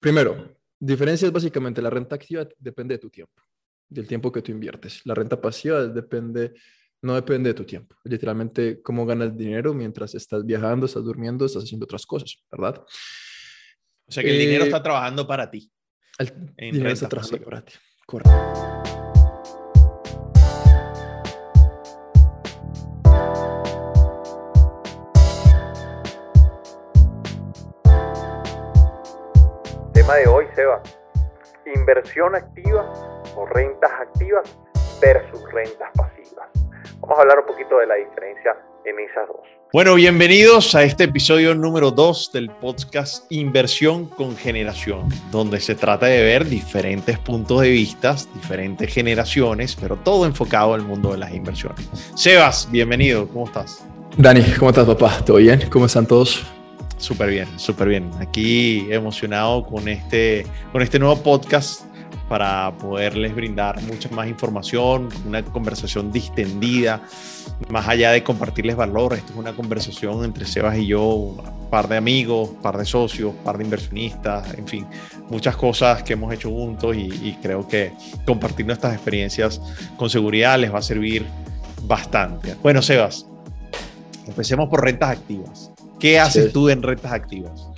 primero, diferencias básicamente, la renta activa depende de tu tiempo, del tiempo que tú inviertes. La renta pasiva depende, no depende de tu tiempo. Literalmente, cómo ganas dinero mientras estás viajando, estás durmiendo, estás haciendo otras cosas, ¿verdad? O sea que el dinero eh, está trabajando para ti. El dinero está trabajando para ti. Correcto. De hoy, Seba. Inversión activa o rentas activas versus rentas pasivas. Vamos a hablar un poquito de la diferencia en esas dos. Bueno, bienvenidos a este episodio número 2 del podcast Inversión con Generación, donde se trata de ver diferentes puntos de vista, diferentes generaciones, pero todo enfocado al mundo de las inversiones. Sebas, bienvenido, ¿cómo estás? Dani, ¿cómo estás, papá? ¿Todo bien? ¿Cómo están todos? Súper bien, súper bien. Aquí emocionado con este, con este nuevo podcast para poderles brindar mucha más información, una conversación distendida, más allá de compartirles valor, esto es una conversación entre Sebas y yo, un par de amigos, par de socios, par de inversionistas, en fin, muchas cosas que hemos hecho juntos y, y creo que compartir nuestras experiencias con seguridad les va a servir bastante. Bueno, Sebas, empecemos por rentas activas. ¿Qué haces tú en rentas activas?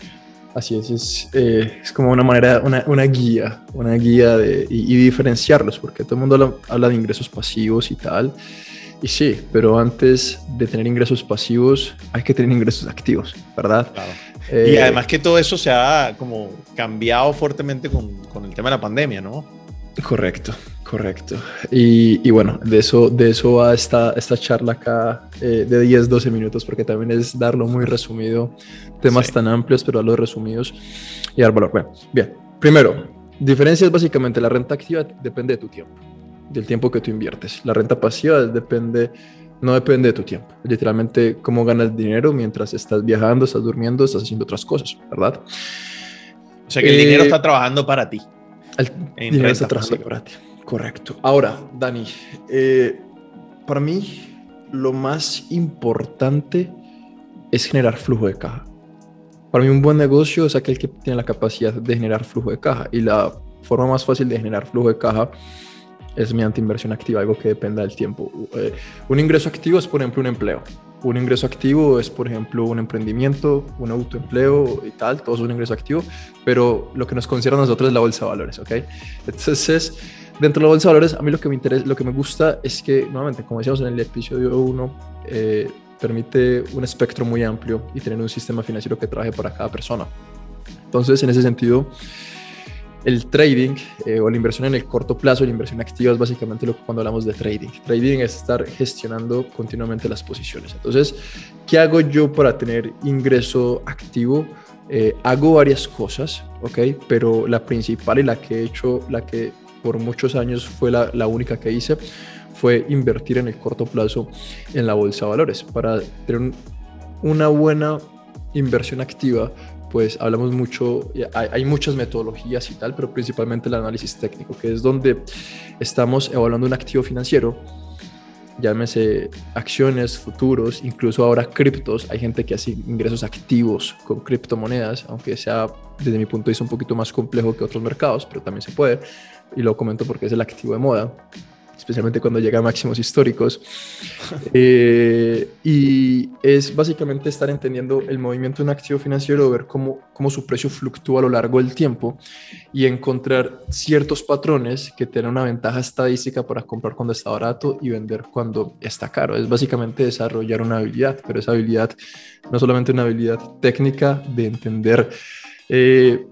Así es, es, eh, es como una manera, una, una, guía, una guía de, y, diferenciarlos, porque todo el mundo habla, de ingresos pasivos y tal. Y sí, pero antes de tener ingresos pasivos hay que tener ingresos activos, ¿verdad? Claro. y eh, además que todo eso se ha como cambiado fuertemente con, con el tema de la pandemia, ¿no? Correcto, correcto. Y, y, bueno, de eso, de eso va esta, esta charla acá eh, de 10, 12 minutos, porque también es darlo muy resumido, temas tan amplios, pero darlos resumidos y dar valor. Bueno, bien, primero, diferencias básicamente, la renta activa depende de tu tiempo, del tiempo que tú inviertes. La renta pasiva depende, no depende de tu tiempo, literalmente cómo ganas dinero mientras estás viajando, estás durmiendo, estás haciendo otras cosas, ¿verdad? O sea que el dinero eh, está trabajando para ti. El dinero está trabajando para ti. Correcto. Ahora, Dani, eh, para mí lo más importante es generar flujo de caja. Para mí un buen negocio es aquel que tiene la capacidad de generar flujo de caja y la forma más fácil de generar flujo de caja es mediante inversión activa, algo que dependa del tiempo. Eh, un ingreso activo es, por ejemplo, un empleo. Un ingreso activo es, por ejemplo, un emprendimiento, un autoempleo y tal, todo es un ingreso activo, pero lo que nos concierne a nosotros es la bolsa de valores, ¿ok? Entonces, dentro de la bolsa de valores, a mí lo que me interesa, lo que me gusta es que, nuevamente, como decíamos en el episodio 1, eh, permite un espectro muy amplio y tener un sistema financiero que trabaje para cada persona. Entonces, en ese sentido, el trading eh, o la inversión en el corto plazo, la inversión activa es básicamente lo que cuando hablamos de trading. Trading es estar gestionando continuamente las posiciones. Entonces, ¿qué hago yo para tener ingreso activo? Eh, hago varias cosas, ¿ok? Pero la principal y la que he hecho, la que por muchos años fue la, la única que hice, fue invertir en el corto plazo en la bolsa de valores. Para tener una buena inversión activa, pues hablamos mucho, hay, muchas metodologías y tal, pero principalmente el análisis técnico, que es donde estamos evaluando un activo financiero, llámese acciones, futuros, incluso ahora criptos, hay gente que hace ingresos activos con criptomonedas, aunque sea desde mi punto de vista un poquito más complejo que otros mercados, pero también se puede, y lo comento porque es el activo de moda especialmente cuando llega a máximos históricos. Eh, y es básicamente estar entendiendo el movimiento de un activo financiero, ver cómo, cómo su precio fluctúa a lo largo del tiempo y encontrar ciertos patrones que tienen una ventaja estadística para comprar cuando está barato y vender cuando está caro. Es básicamente desarrollar una habilidad, pero esa habilidad no solamente una habilidad técnica de entender eh,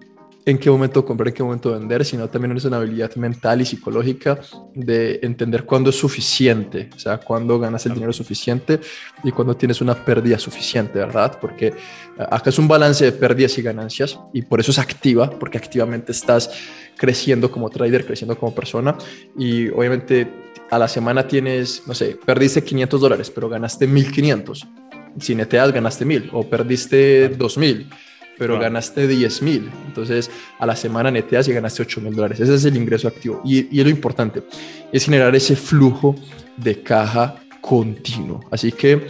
en qué momento comprar, en qué momento vender, sino también es una habilidad mental y psicológica de entender cuándo es suficiente, o sea, cuándo ganas el dinero suficiente y cuándo tienes una pérdida suficiente, ¿verdad? Porque eh, acá es un balance de pérdidas y ganancias y por eso es activa, porque activamente estás creciendo como trader, creciendo como persona y obviamente a la semana tienes, no sé, perdiste 500 dólares, pero ganaste 1500. Si neteas, ganaste 1000 o perdiste 2000 pero ganaste 10 mil. Entonces, a la semana neteas y ganaste 8 mil dólares. Ese es el ingreso activo. Y, y, lo importante es generar ese flujo de caja continuo. Así que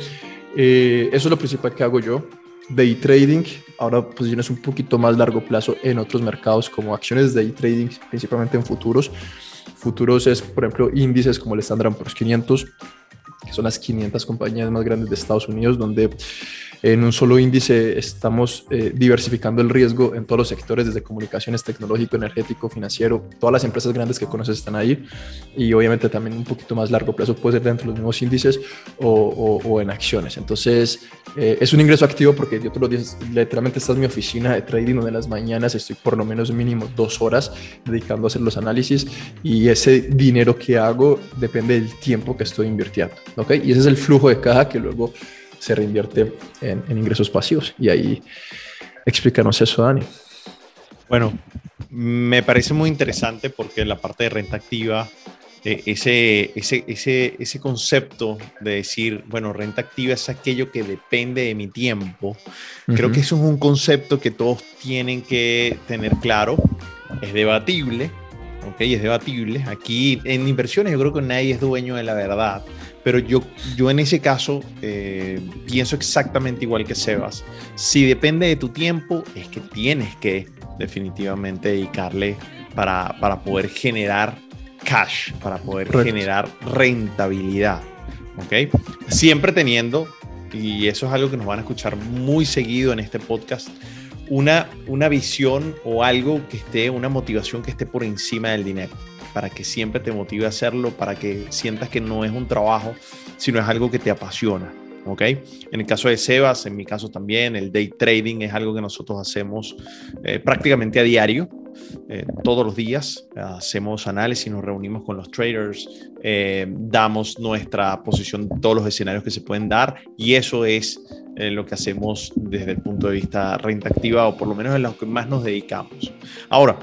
eh, eso es lo principal que hago yo. day trading, ahora posiciones un poquito más largo plazo en otros mercados como acciones day trading, principalmente en futuros. Futuros es, por ejemplo, índices como el Standard Poor's 500, que son las 500 compañías más grandes de Estados Unidos, donde en un solo índice estamos eh, diversificando el riesgo en todos los sectores, desde comunicaciones, tecnológico, energético, financiero. Todas las empresas grandes que conoces están ahí y obviamente también un poquito más largo plazo puede ser dentro de los mismos índices o, o, en acciones. Entonces eh, es un ingreso activo porque yo todos los días literalmente esta es mi oficina de trading donde las mañanas estoy por lo menos mínimo dos horas dedicando a hacer los análisis y ese dinero que hago depende del tiempo que estoy invirtiendo. ¿Ok? Y ese es el flujo de caja que luego se reinvierte en, ingresos pasivos. Y ahí explícanos eso, Dani. Bueno, me parece muy interesante porque la parte de renta activa, eh, ese, ese, ese, ese concepto de decir, bueno, renta activa es aquello que depende de mi tiempo, creo que eso es un concepto que todos tienen que tener claro, es debatible, ok, es debatible. Aquí en inversiones yo creo que nadie es dueño de la verdad. Pero yo, yo en ese caso eh, pienso exactamente igual que Sebas. Si depende de tu tiempo, es que tienes que definitivamente dedicarle para, para poder generar cash, para poder generar rentabilidad. ¿Ok? Siempre teniendo, y eso es algo que nos van a escuchar muy seguido en este podcast, una, una visión o algo que esté, una motivación que esté por encima del dinero para que siempre te motive a hacerlo, para que sientas que no es un trabajo, sino es algo que te apasiona. ¿ok? En el caso de Sebas, en mi caso también, el day trading es algo que nosotros hacemos eh, prácticamente a diario. Eh, todos los días hacemos análisis, nos reunimos con los traders, eh, damos nuestra posición todos los escenarios que se pueden dar y eso es lo que hacemos desde el punto de vista renta activa o por lo menos en lo que más nos dedicamos. Ahora,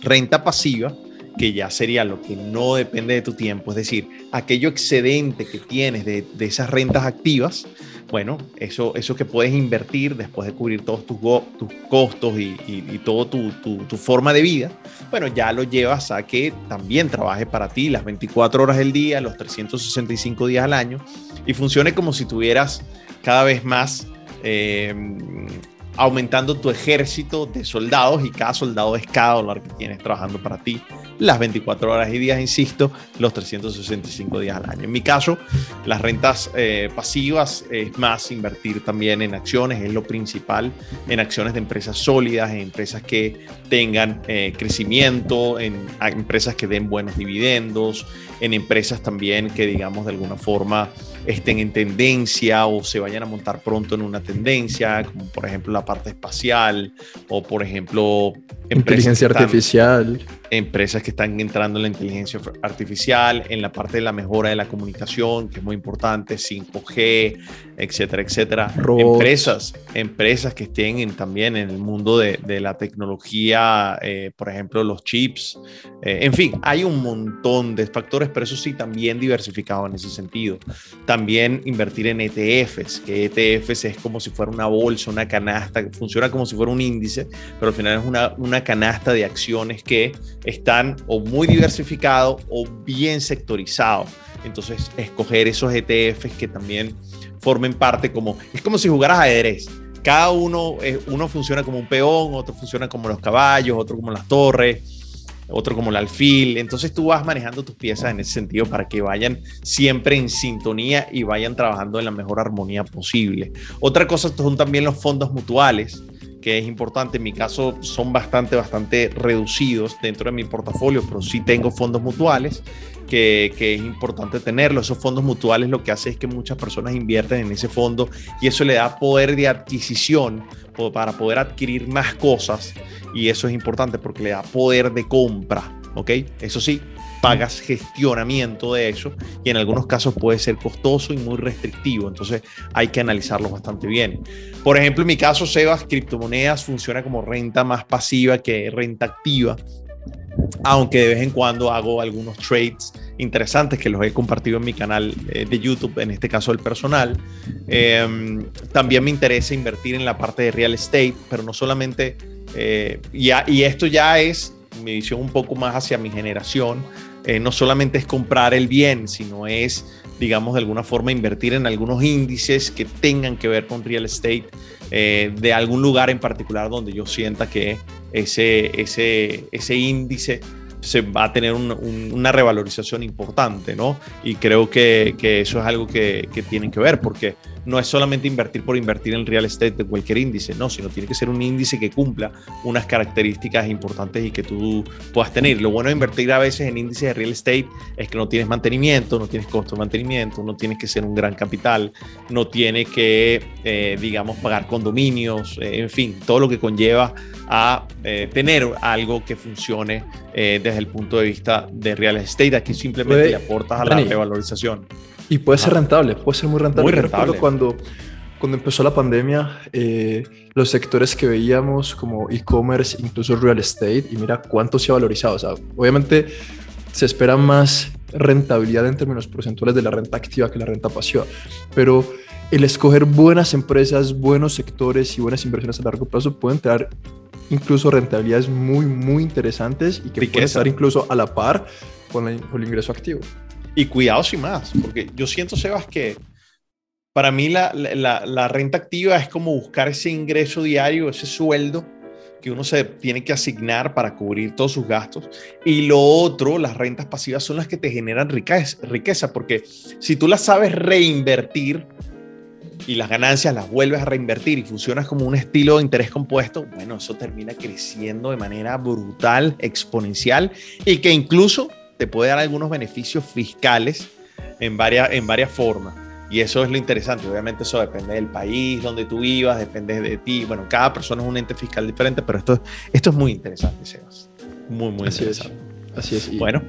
renta pasiva que ya sería lo que no depende de tu tiempo, es decir, aquello excedente que tienes de, esas rentas activas, bueno, eso, eso que puedes invertir después de cubrir todos tus, tus costos y, y, toda tu, tu, forma de vida, bueno, ya lo llevas a que también trabaje para ti las 24 horas del día, los 365 días al año y funcione como si tuvieras cada vez más... Eh, aumentando tu ejército de soldados y cada soldado es cada dólar que tienes trabajando para ti las 24 horas y días, insisto, los 365 días al año. En mi caso, las rentas eh, pasivas es más invertir también en acciones, es lo principal, en acciones de empresas sólidas, en empresas que tengan eh, crecimiento, en empresas que den buenos dividendos, en empresas también que digamos de alguna forma estén en tendencia o se vayan a montar pronto en una tendencia, como por ejemplo la parte espacial o por ejemplo inteligencia artificial. Empresas que están entrando en la inteligencia artificial, en la parte de la mejora de la comunicación, que es muy importante, 5G, etcétera, etcétera. Empresas, empresas que estén en, también en el mundo de, de la tecnología, eh, por ejemplo, los chips. Eh, en fin, hay un montón de factores, pero eso sí, también diversificado en ese sentido. También invertir en ETFs, que ETFs es como si fuera una bolsa, una canasta, funciona como si fuera un índice, pero al final es una, una canasta de acciones que están o muy diversificados o bien sectorizados. Entonces, escoger esos ETFs que también formen parte como, es como si jugaras ajedrez. Cada uno, uno funciona como un peón, otro funciona como los caballos, otro como las torres, otro como el alfil. Entonces tú vas manejando tus piezas en ese sentido para que vayan siempre en sintonía y vayan trabajando en la mejor armonía posible. Otra cosa son también los fondos mutuales que es importante. En mi caso son bastante, bastante reducidos dentro de mi portafolio, pero sí tengo fondos mutuales que, que, es importante tenerlo. Esos fondos mutuales lo que hace es que muchas personas invierten en ese fondo y eso le da poder de adquisición para poder adquirir más cosas y eso es importante porque le da poder de compra, ¿ok? Eso sí, pagas gestionamiento de eso y en algunos casos puede ser costoso y muy restrictivo, entonces hay que analizarlo bastante bien. Por ejemplo, en mi caso, Sebas, criptomonedas funciona como renta más pasiva que renta activa, aunque de vez en cuando hago algunos trades interesantes que los he compartido en mi canal eh, de YouTube, en este caso el personal. Em, también me interesa invertir en la parte de real estate, pero no solamente, eh, y esto ya es mi visión un poco más hacia mi generación, eh, no solamente es comprar el bien, sino es, digamos, de alguna forma invertir en algunos índices que tengan que ver con real estate, eh, de algún lugar en particular donde yo sienta que ese, ese, ese índice se va a tener una revalorización importante, ¿no? Y creo que, eso es algo que, tienen que ver, porque no es solamente invertir por invertir en real estate de cualquier índice, no, sino tiene que ser un índice que cumpla unas características importantes y que tú puedas tener. Lo bueno de invertir a veces en índices de real estate es que no tienes mantenimiento, no tienes costo de mantenimiento, no tienes que ser un gran capital, no tienes que, eh, digamos, pagar condominios, eh, en fin, todo lo que conlleva a eh, tener algo que funcione desde el punto de vista de real estate. Aquí simplemente le aportas a la revalorización. Y puede ser rentable, puede ser muy rentable. Muy rentable. cuando, cuando empezó la pandemia, eh, los sectores que veíamos como e-commerce, incluso real estate, y mira cuánto se ha valorizado. O sea, obviamente se espera más rentabilidad en términos porcentuales de la renta activa que la renta pasiva, pero el escoger buenas empresas, buenos sectores y buenas inversiones a largo plazo pueden traer incluso rentabilidades muy, muy interesantes y que pueden estar incluso a la par con, con el ingreso activo. Y cuidado sin más, porque yo siento, Sebas, que para mí la, la, renta activa es como buscar ese ingreso diario, ese sueldo que uno se tiene que asignar para cubrir todos sus gastos. Y lo otro, las rentas pasivas son las que te generan riqueza, riqueza porque si tú las sabes reinvertir y las ganancias las vuelves a reinvertir y funcionas como un estilo de interés compuesto, bueno, eso termina creciendo de manera brutal, exponencial y que incluso te puede dar algunos beneficios fiscales en varias, en varias formas. Y eso es lo interesante. Obviamente eso depende del país donde tú vivas, depende de ti. Bueno, cada persona es un ente fiscal diferente, pero esto, esto es muy interesante, Sebas. Muy, muy interesante. Así es. Bueno.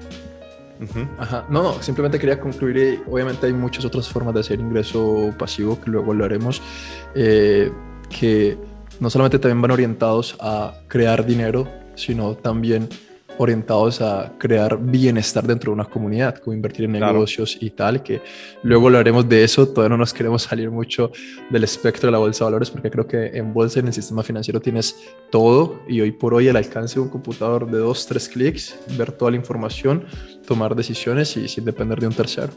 Ajá. No, no, simplemente quería concluir. Obviamente hay muchas otras formas de hacer ingreso pasivo que luego lo haremos, eh, que no solamente también van orientados a crear dinero, sino también orientados a crear bienestar dentro de una comunidad, como invertir en negocios y tal, que luego hablaremos de eso, todavía no nos queremos salir mucho del espectro de la bolsa de valores, porque creo que en bolsa, en el sistema financiero tienes todo y hoy por hoy el alcance de un computador de dos, tres clics, ver toda la información, tomar decisiones y sin depender de un tercero.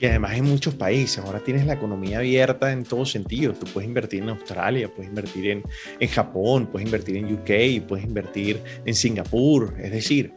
Y además en muchos países, ahora tienes la economía abierta en todos sentidos. Tú puedes invertir en Australia, puedes invertir en, en Japón, puedes invertir en UK, puedes invertir en Singapur. Es decir,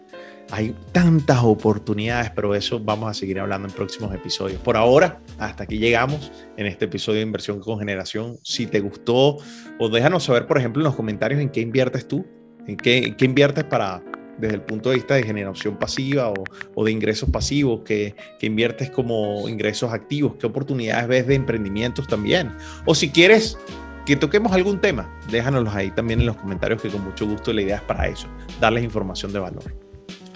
hay tantas oportunidades, pero eso vamos a seguir hablando en próximos episodios. Por ahora, hasta aquí llegamos en este episodio de Inversión con Generación. Si te gustó, o déjanos saber, por ejemplo, en los comentarios en qué inviertes tú, en qué, en qué inviertes para desde el punto de vista de generación pasiva o, de ingresos pasivos, que, que, inviertes como ingresos activos, qué oportunidades ves de emprendimientos también. O si quieres que toquemos algún tema, déjanoslos ahí también en los comentarios, que con mucho gusto la idea es para eso, darles información de valor.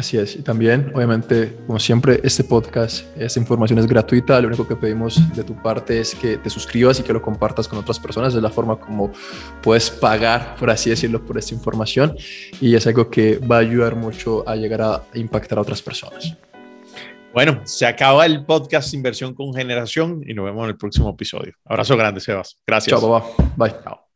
Así es, y también, obviamente, como siempre, este podcast, esta información es gratuita, lo único que pedimos de tu parte es que te suscribas y que lo compartas con otras personas, es la forma como puedes pagar, por así decirlo, por esta información, y es algo que va a ayudar mucho a llegar a impactar a otras personas. Bueno, se acaba el podcast Inversión con Generación y nos vemos en el próximo episodio. Abrazo grande, Sebas. Gracias. Chao, papá. Bye. Chao.